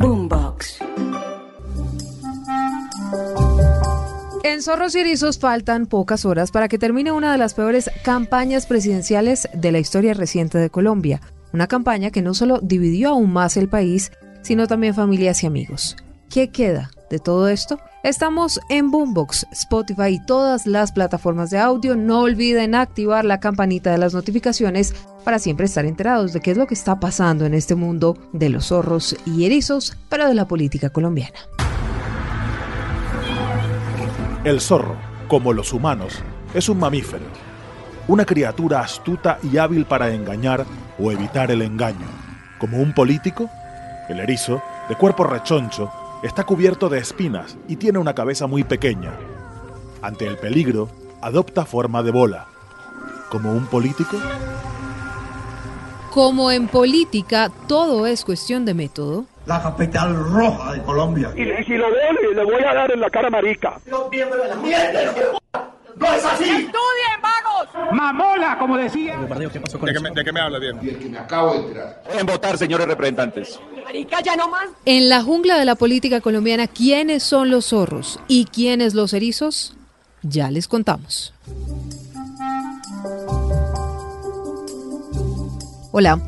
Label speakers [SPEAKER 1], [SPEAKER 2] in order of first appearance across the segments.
[SPEAKER 1] Boombox.
[SPEAKER 2] En Zorros y Erizos faltan pocas horas para que termine una de las peores campañas presidenciales de la historia reciente de Colombia. Una campaña que no solo dividió aún más el país, sino también familias y amigos. ¿Qué queda de todo esto? Estamos en Boombox, Spotify y todas las plataformas de audio. No olviden activar la campanita de las notificaciones para siempre estar enterados de qué es lo que está pasando en este mundo de los zorros y erizos, pero de la política colombiana.
[SPEAKER 3] El zorro, como los humanos, es un mamífero, una criatura astuta y hábil para engañar o evitar el engaño. Como un político, el erizo, de cuerpo rechoncho, está cubierto de espinas y tiene una cabeza muy pequeña. Ante el peligro, adopta forma de bola. Como un político,
[SPEAKER 2] Como en política todo es cuestión de método,
[SPEAKER 4] la capital roja de Colombia.
[SPEAKER 5] Y, y si lo veo, le, voy a dar en la cara marica.
[SPEAKER 4] La mierda. ¡No es así!
[SPEAKER 5] ¡Estudien! ¡Mamola, como decía!
[SPEAKER 6] ¿De qué, me, ¿De qué me habla bien?
[SPEAKER 4] Y el que me acabo de enterar.
[SPEAKER 6] En votar, señores representantes.
[SPEAKER 7] Marica, ya no más.
[SPEAKER 2] En la jungla de la política colombiana, ¿quiénes son los zorros y quiénes los erizos? Ya les contamos. Hola,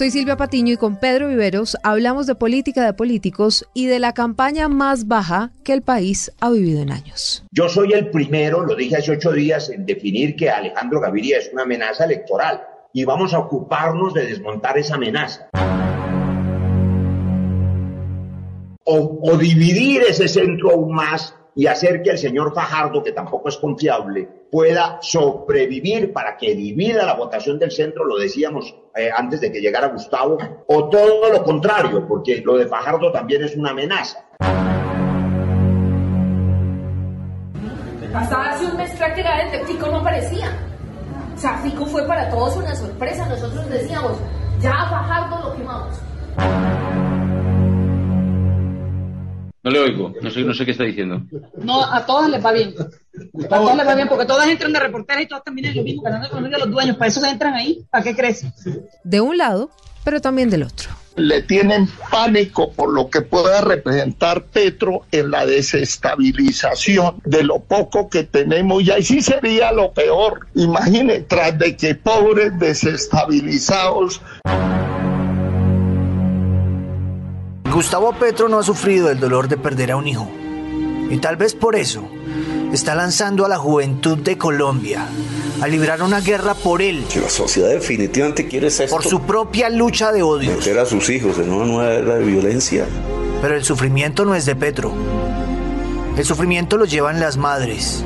[SPEAKER 2] soy Silvia Patiño y con Pedro Viveros hablamos de política de políticos y de la campaña más baja que el país ha vivido en años.
[SPEAKER 8] Yo soy el primero, lo dije hace ocho días, en definir que Alejandro Gaviria es una amenaza electoral y vamos a ocuparnos de desmontar esa amenaza. O, o dividir ese centro aún más y hacer que el señor Fajardo, que tampoco es confiable, pueda sobrevivir para que divida la votación del centro, lo decíamos eh, antes de que llegara Gustavo, o todo lo contrario, porque lo de Fajardo también es una amenaza.
[SPEAKER 9] Hasta hace un mes prácticamente Fico no aparecía. O sea, Fico fue para todos una sorpresa. Nosotros decíamos, ya Fajardo lo quemamos.
[SPEAKER 10] No le oigo, no sé, no sé qué está diciendo.
[SPEAKER 11] No, a todas les va bien. A todas les va bien, porque todas entran de reporteras y todas terminan lo mismo, ganando economía de los dueños. Para eso se entran ahí. ¿Para qué crees?
[SPEAKER 2] De un lado, pero también del otro.
[SPEAKER 12] Le tienen pánico por lo que pueda representar Petro en la desestabilización de lo poco que tenemos. Y ahí sí sería lo peor. Imagine, tras de que pobres desestabilizados.
[SPEAKER 13] Gustavo Petro no ha sufrido el dolor de perder a un hijo. Y tal vez por eso está lanzando a la juventud de Colombia a librar una guerra por él.
[SPEAKER 14] La sociedad definitivamente quiere esto.
[SPEAKER 13] Por su propia lucha de odios.
[SPEAKER 14] Meter a sus hijos en una nueva era de violencia.
[SPEAKER 13] Pero el sufrimiento no es de Petro. El sufrimiento lo llevan las madres.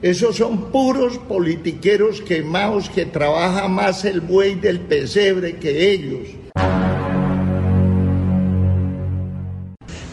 [SPEAKER 12] Esos son puros politiqueros quemados que trabaja más el buey del pesebre que ellos.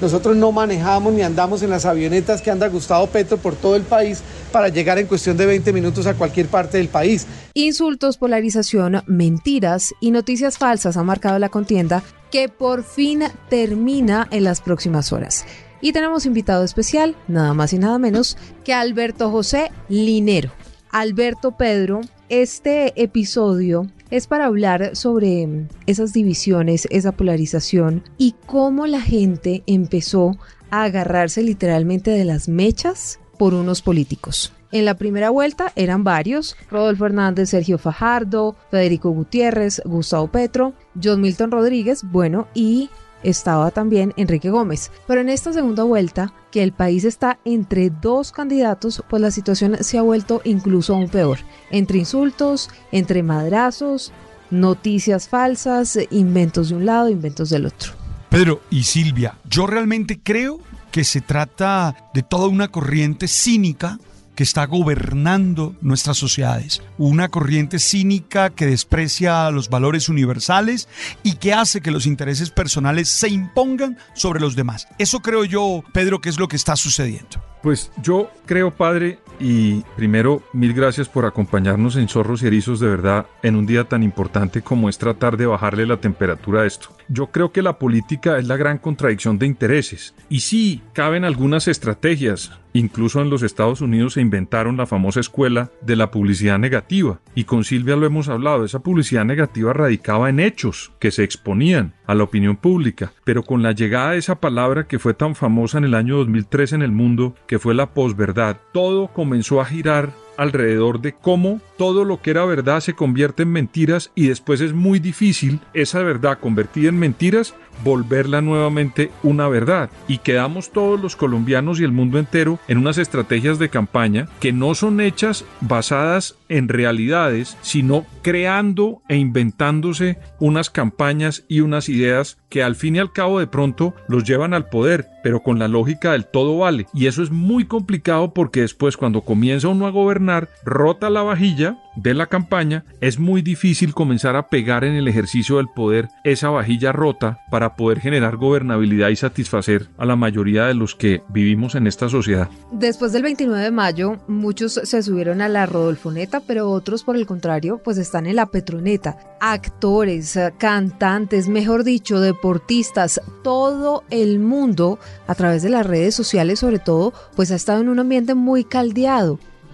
[SPEAKER 15] Nosotros no manejamos ni andamos en las avionetas que anda Gustavo Petro por todo el país para llegar en cuestión de 20 minutos a cualquier parte del país.
[SPEAKER 2] Insultos, polarización, mentiras y noticias falsas han marcado la contienda que por fin termina en las próximas horas. Y tenemos invitado especial, nada más y nada menos que Alberto José Linero. Alberto Pedro, este episodio es para hablar sobre esas divisiones, esa polarización y cómo la gente empezó a agarrarse literalmente de las mechas por unos políticos. En la primera vuelta eran varios, Rodolfo Hernández, Sergio Fajardo, Federico Gutiérrez, Gustavo Petro, John Milton Rodríguez, bueno, y estaba también Enrique Gómez. Pero en esta segunda vuelta, que el país está entre dos candidatos, pues la situación se ha vuelto incluso aún peor. Entre insultos, entre madrazos, noticias falsas, inventos de un lado, inventos del otro.
[SPEAKER 16] Pedro y Silvia, yo realmente creo que se trata de toda una corriente cínica
[SPEAKER 1] que está gobernando nuestras sociedades. Una corriente cínica que desprecia los valores universales y que hace que los intereses personales se impongan sobre los demás. Eso creo yo, Pedro, que es lo que está sucediendo.
[SPEAKER 16] Pues yo creo, padre, y primero, mil gracias por acompañarnos en Zorros y Erizos de verdad en un día tan importante como es tratar de bajarle la temperatura a esto. Yo creo que la política es la gran contradicción de intereses. Y sí, caben algunas estrategias. Incluso en los Estados Unidos se inventaron la famosa escuela de la publicidad negativa. Y con Silvia lo hemos hablado, esa publicidad negativa radicaba en hechos que se exponían a la opinión pública. Pero con la llegada de esa palabra que fue tan famosa en el año 2003 en el mundo, que fue la posverdad, todo comenzó a girar alrededor de cómo todo lo que era verdad se convierte en mentiras y después es muy difícil esa verdad convertida en mentiras volverla nuevamente una verdad. Y quedamos todos los colombianos y el mundo entero en unas estrategias de campaña que no son hechas basadas en realidades, sino creando e inventándose unas campañas y unas ideas que al fin y al cabo de pronto los llevan al poder, pero con la lógica del todo vale. Y eso es muy complicado porque después cuando comienza uno a gobernar, rota la vajilla de la campaña, es muy difícil comenzar a pegar en el ejercicio del poder esa vajilla rota para poder generar gobernabilidad y satisfacer a la mayoría de los que vivimos en esta sociedad.
[SPEAKER 2] Después del 29 de mayo, muchos se subieron a la Rodolfoneta, pero otros, por el contrario, pues están en la Petroneta. Actores, cantantes, mejor dicho, deportistas, todo el mundo, a través de las redes sociales sobre todo, pues ha estado en un ambiente muy caldeado.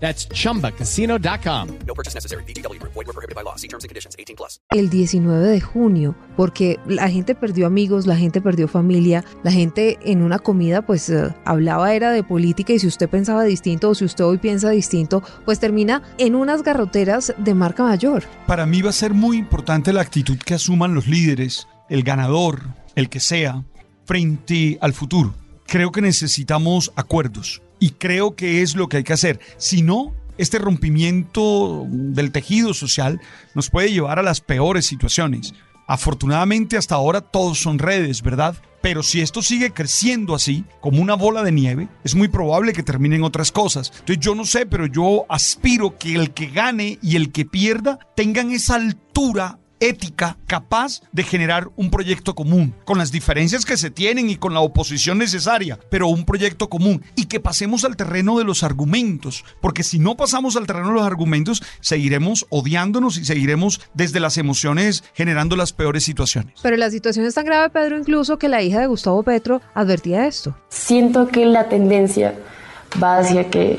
[SPEAKER 17] That's chumbacasino.com.
[SPEAKER 18] No purchase necessary. BGW. Void were prohibited by law. See terms and conditions 18 plus.
[SPEAKER 2] el 19 de junio? Porque la gente perdió amigos, la gente perdió familia, la gente en una comida pues eh, hablaba era de política y si usted pensaba distinto o si usted hoy piensa distinto, pues termina en unas garroteras de marca mayor.
[SPEAKER 1] Para mí va a ser muy importante la actitud que asuman los líderes, el ganador, el que sea, frente al futuro. Creo que necesitamos acuerdos y creo que es lo que hay que hacer. Si no, este rompimiento del tejido social nos puede llevar a las peores situaciones. Afortunadamente hasta ahora todos son redes, ¿verdad? Pero si esto sigue creciendo así, como una bola de nieve, es muy probable que terminen otras cosas. Entonces yo no sé, pero yo aspiro que el que gane y el que pierda tengan esa altura ética capaz de generar un proyecto común, con las diferencias que se tienen y con la oposición necesaria, pero un proyecto común y que pasemos al terreno de los argumentos, porque si no pasamos al terreno de los argumentos, seguiremos odiándonos y seguiremos desde las emociones generando las peores situaciones.
[SPEAKER 2] Pero la situación es tan grave, Pedro, incluso que la hija de Gustavo Petro advertía esto.
[SPEAKER 19] Siento que la tendencia va hacia que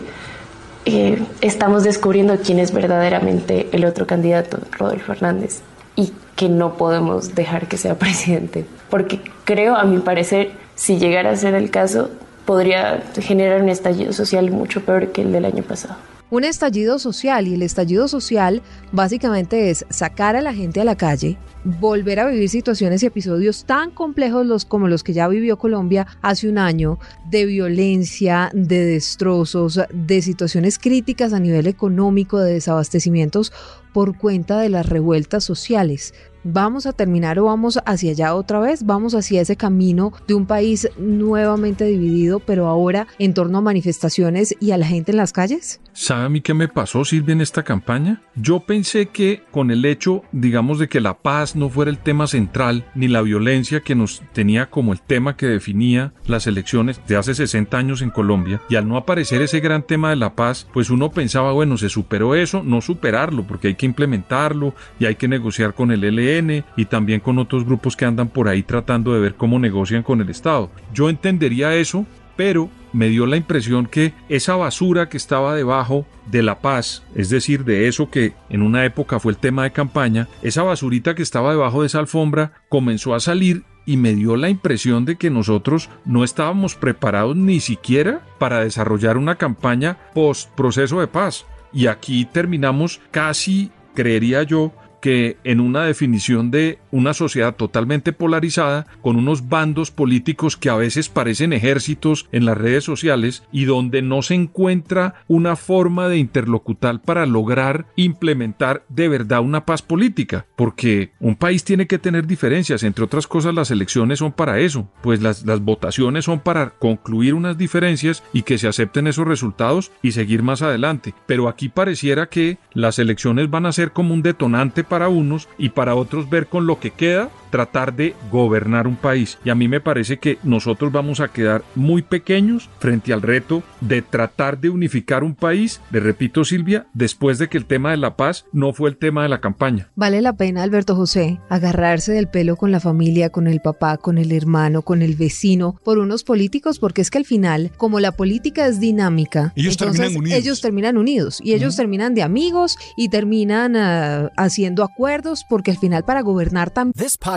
[SPEAKER 19] eh, estamos descubriendo quién es verdaderamente el otro candidato, Rodolfo Hernández, y que no podemos dejar que sea presidente. Porque creo, a mi parecer, si llegara a ser el caso, podría generar un estallido social mucho peor que el del año pasado.
[SPEAKER 2] Un estallido social y el estallido social básicamente es sacar a la gente a la calle, volver a vivir situaciones y episodios tan complejos los, como los que ya vivió Colombia hace un año, de violencia, de destrozos, de situaciones críticas a nivel económico, de desabastecimientos por cuenta de las revueltas sociales. ¿Vamos a terminar o vamos hacia allá otra vez? ¿Vamos hacia ese camino de un país nuevamente dividido, pero ahora en torno a manifestaciones y a la gente en las calles?
[SPEAKER 16] ¿Sabe a mí qué me pasó, Silvia, en esta campaña? Yo pensé que con el hecho, digamos, de que la paz no fuera el tema central, ni la violencia que nos tenía como el tema que definía las elecciones de hace 60 años en Colombia, y al no aparecer ese gran tema de la paz, pues uno pensaba, bueno, se superó eso, no superarlo, porque hay que implementarlo y hay que negociar con el LN y también con otros grupos que andan por ahí tratando de ver cómo negocian con el Estado. Yo entendería eso, pero me dio la impresión que esa basura que estaba debajo de la paz, es decir, de eso que en una época fue el tema de campaña, esa basurita que estaba debajo de esa alfombra comenzó a salir y me dio la impresión de que nosotros no estábamos preparados ni siquiera para desarrollar una campaña post proceso de paz Y aquí terminamos casi, creería yo, que en una definición de una sociedad totalmente polarizada, con unos bandos políticos que a veces parecen ejércitos en las redes sociales y donde no se encuentra una forma de interlocutar para lograr implementar de verdad una paz política, porque un país tiene que tener diferencias, entre otras cosas las elecciones son para eso, pues las, las votaciones son para concluir unas diferencias y que se acepten esos resultados y seguir más adelante, pero aquí pareciera que las elecciones van a ser como un detonante para unos y para otros ver con lo que queda tratar de gobernar un país. Y a mí me parece que nosotros vamos a quedar muy pequeños frente al reto de tratar de unificar un país, le repito Silvia, después de que el tema de la paz no fue el tema de la campaña.
[SPEAKER 2] Vale la pena, Alberto José, agarrarse del pelo con la familia, con el papá, con el hermano, con el vecino, por unos políticos, porque es que al final, como la política es dinámica,
[SPEAKER 1] ellos
[SPEAKER 2] entonces
[SPEAKER 1] terminan unidos.
[SPEAKER 2] ellos terminan unidos y ellos terminan de amigos y terminan ah, haciendo acuerdos, porque al final para gobernar también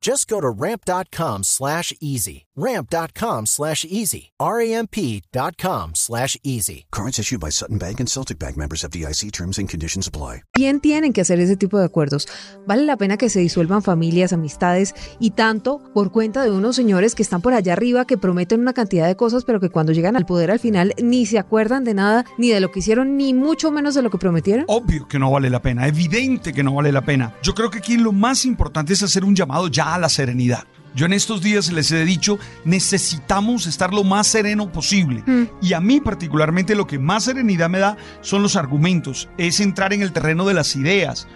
[SPEAKER 20] Just go to ramp.com slash easy. Ramp.com slash easy. R-A-M-P dot com slash easy.
[SPEAKER 21] Cards issued by Sutton Bank and Celtic Bank members of DIC terms and conditions apply.
[SPEAKER 2] tienen que hacer ese tipo de acuerdos. Vale la pena que se disuelvan familias, amistades y tanto por cuenta de unos señores que están por allá arriba que prometen una cantidad de cosas, pero que cuando llegan al poder al final ni se acuerdan de nada, ni de lo que hicieron, ni mucho menos de lo que prometieron.
[SPEAKER 1] Obvio que no vale la pena, evidente que no vale la pena. Yo creo que aquí lo más importante es hacer un llamado ya a la serenidad. Yo en estos días les he dicho, necesitamos estar lo más sereno posible. Y a mí particularmente lo que más serenidad me da son los argumentos, es entrar en el terreno de las ideas,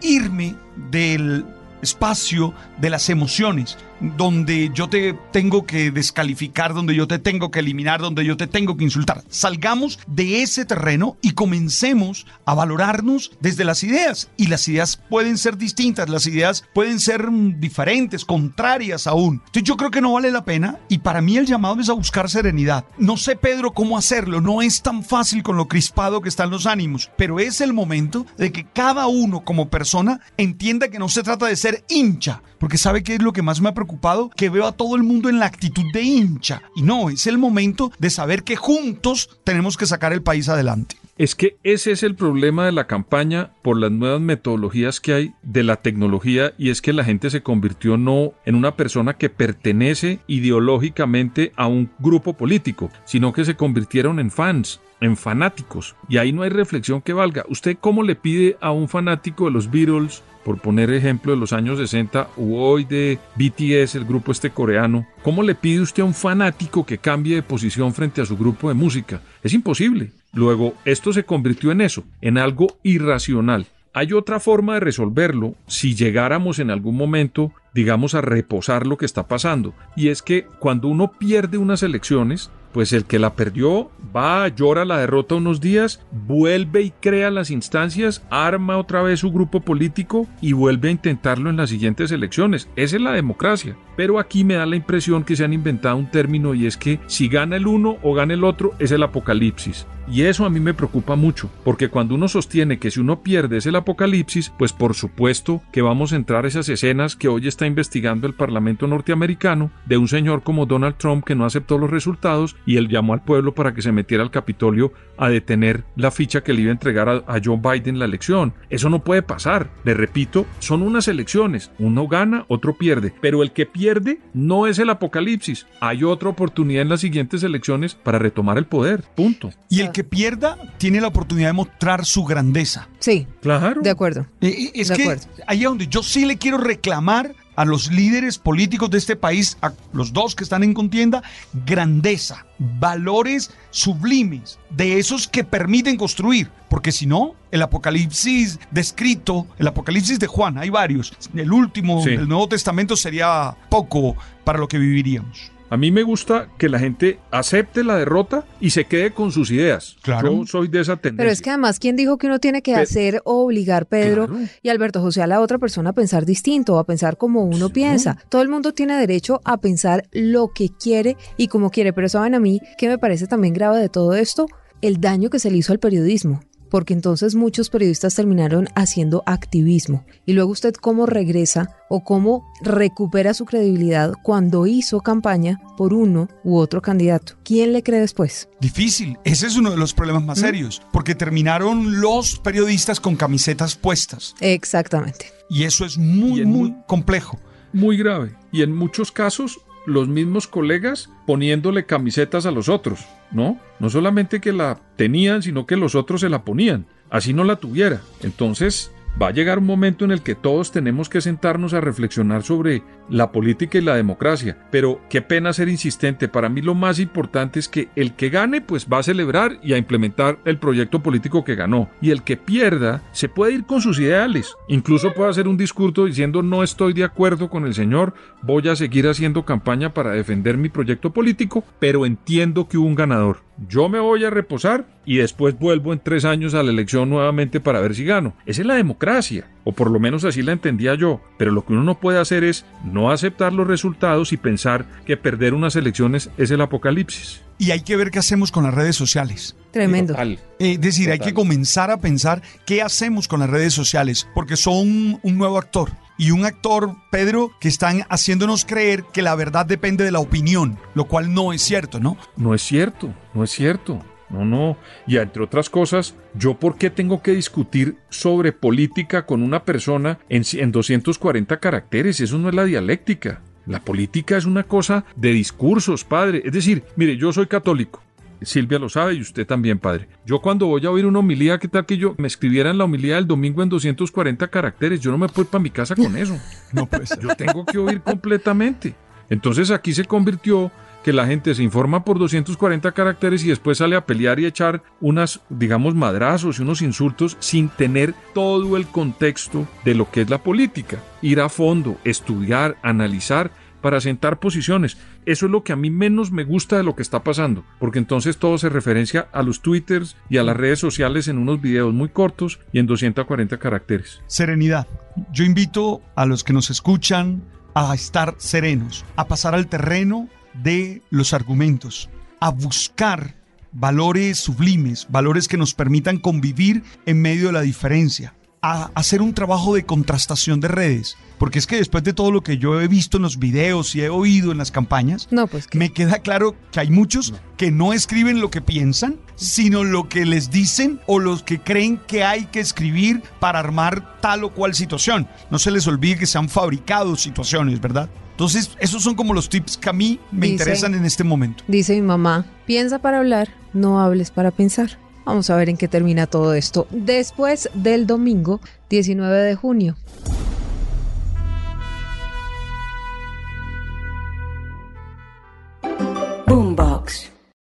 [SPEAKER 1] irme del espacio de las emociones, donde yo te tengo que descalificar, donde yo te tengo que eliminar, donde yo te tengo que insultar. Salgamos de ese terreno y comencemos a valorarnos desde las ideas. Y las ideas pueden ser distintas, las ideas pueden ser diferentes, contrarias aún. Entonces yo creo que no vale la pena y para mí el llamado es a buscar serenidad. No sé, Pedro, cómo hacerlo, no es tan fácil con lo crispado que están los ánimos, pero es el momento de que cada uno como persona entienda que no se trata de ser hincha, porque sabe que es lo que más me ha preocupado, que veo a todo el mundo en la actitud de hincha. Y no, es el momento de saber que juntos tenemos que sacar el país adelante.
[SPEAKER 16] Es que ese es el problema de la campaña por las nuevas metodologías que hay de la tecnología y es que la gente se convirtió no en una persona que pertenece ideológicamente a un grupo político, sino que se convirtieron en fans en fanáticos. Y ahí no hay reflexión que valga. ¿Usted cómo le pide a un fanático de los Beatles, por poner ejemplo de los años 60, u hoy de BTS, el grupo este coreano, cómo le pide usted a un fanático que cambie de posición frente a su grupo de música? Es imposible. Luego, esto se convirtió en eso, en algo irracional. Hay otra forma de resolverlo si llegáramos en algún momento, digamos, a reposar lo que está pasando. Y es que cuando uno pierde unas elecciones, pues el que la perdió va, llora la derrota unos días, vuelve y crea las instancias, arma otra vez su grupo político y vuelve a intentarlo en las siguientes elecciones. Esa es la democracia. Pero aquí me da la impresión que se han inventado un término y es que si gana el uno o gana el otro es el apocalipsis. Y eso a mí me preocupa mucho, porque cuando uno sostiene que si uno pierde es el apocalipsis, pues por supuesto que vamos a entrar esas escenas que hoy está investigando el Parlamento norteamericano de un señor como Donald Trump que no aceptó los resultados y él llamó al pueblo para que se metiera al Capitolio a detener la ficha que le iba a entregar a, a Joe Biden la elección. Eso no puede pasar. Le repito, son unas elecciones. Uno gana, otro pierde. Pero el que pierde no es el apocalipsis. Hay otra oportunidad en las siguientes elecciones para retomar el poder. Punto.
[SPEAKER 1] Y el que pierda tiene la oportunidad de mostrar su grandeza.
[SPEAKER 2] Sí.
[SPEAKER 16] Claro.
[SPEAKER 2] De acuerdo.
[SPEAKER 1] Eh, Es
[SPEAKER 2] De
[SPEAKER 1] que
[SPEAKER 2] acuerdo.
[SPEAKER 1] ahí es donde yo sí le quiero reclamar a los líderes políticos de este país, a los dos que están en contienda, grandeza, valores sublimes, de esos que permiten construir. Porque si no, el apocalipsis descrito, el apocalipsis de Juan, hay varios, el último
[SPEAKER 16] Sí.
[SPEAKER 1] del Nuevo Testamento sería poco para lo que viviríamos.
[SPEAKER 16] A mí me gusta que la gente acepte la derrota y se quede con sus ideas.
[SPEAKER 1] Claro.
[SPEAKER 16] Yo soy de esa tendencia.
[SPEAKER 2] Pero es que además, ¿quién dijo que uno tiene que
[SPEAKER 16] Pe-
[SPEAKER 2] hacer o obligar, Pedro
[SPEAKER 16] Claro.
[SPEAKER 2] y Alberto José, a la otra persona a pensar distinto o a pensar como uno piensa? Todo el mundo tiene derecho a pensar lo que quiere y como quiere, pero saben a mí que me parece también grave de todo esto, el daño que se le hizo al periodismo. Porque entonces muchos periodistas terminaron haciendo activismo. Y luego usted cómo regresa o cómo recupera su credibilidad cuando hizo campaña por uno u otro candidato. ¿Quién le cree después?
[SPEAKER 1] Difícil, ese es uno de los problemas más serios, porque terminaron los periodistas con camisetas puestas.
[SPEAKER 2] Exactamente.
[SPEAKER 1] Y eso es muy, muy
[SPEAKER 16] mu-
[SPEAKER 1] complejo.
[SPEAKER 16] Muy grave. Y en muchos casos, los mismos colegas poniéndole camisetas a los otros, ¿no? No solamente que la tenían, sino que los otros se la ponían. Así no la tuviera. Entonces, va a llegar un momento en el que todos tenemos que sentarnos a reflexionar sobre la política y la democracia. Pero qué pena ser insistente. Para mí lo más importante es que el que gane, pues va a celebrar y a implementar el proyecto político que ganó. Y el que pierda, se puede ir con sus ideales. Incluso puede hacer un discurso diciendo no estoy de acuerdo con el señor, voy a seguir haciendo campaña para defender mi proyecto político, pero entiendo que hubo un ganador. Yo me voy a reposar y después vuelvo en tres años a la elección nuevamente para ver si gano. Esa es la democracia, o por lo menos así la entendía yo. Pero lo que uno no puede hacer es no aceptar los resultados y pensar que perder unas elecciones es el apocalipsis.
[SPEAKER 1] Y hay que ver qué hacemos con las redes sociales.
[SPEAKER 2] Tremendo.
[SPEAKER 1] Eh, Es decir, hay que comenzar a pensar qué hacemos con las redes sociales, porque son un nuevo actor. Y un actor, Pedro, que están haciéndonos creer que la verdad depende de la opinión, lo cual no es cierto, ¿no?
[SPEAKER 16] No es cierto, no es cierto. No, no. Y entre otras cosas, ¿yo por qué tengo que discutir sobre política con una persona en, en 240 caracteres? Eso no es la dialéctica. La política es una cosa de discursos, padre. Es decir, mire, yo soy católico. Silvia lo sabe y usted también, padre. Yo cuando voy a oír una homilía, ¿qué tal que yo me escribiera en la homilía del domingo en 240 caracteres? Yo no me puedo ir para mi casa con eso.
[SPEAKER 1] No puede ser.
[SPEAKER 16] Yo tengo que oír completamente. Entonces aquí se convirtió que la gente se informa por 240 caracteres y después sale a pelear y echar unas, digamos, madrazos y unos insultos sin tener todo el contexto de lo que es la política. Ir a fondo, estudiar, analizar para sentar posiciones. Eso es lo que a mí menos me gusta de lo que está pasando, porque entonces todo se referencia a los twitters y a las redes sociales en unos videos muy cortos y en 240 caracteres.
[SPEAKER 1] Serenidad. Yo invito a los que nos escuchan a estar serenos, a pasar al terreno de los argumentos, a buscar valores sublimes, valores que nos permitan convivir en medio de la diferencia, a hacer un trabajo de contrastación de redes, porque es que después de todo lo que yo he visto en los videos y he oído en las campañas,
[SPEAKER 2] No, pues
[SPEAKER 1] me queda claro que hay muchos que no escriben lo que piensan, sino lo que les dicen o los que creen que hay que escribir para armar tal o cual situación. No se les olvide que se han fabricado situaciones, ¿verdad? Entonces, esos son como los tips que a mí me
[SPEAKER 2] Dice-
[SPEAKER 1] interesan en este momento.
[SPEAKER 2] Dice mi mamá, piensa para hablar, no hables para pensar. Vamos a ver en qué termina todo esto. Después del domingo 19 de junio.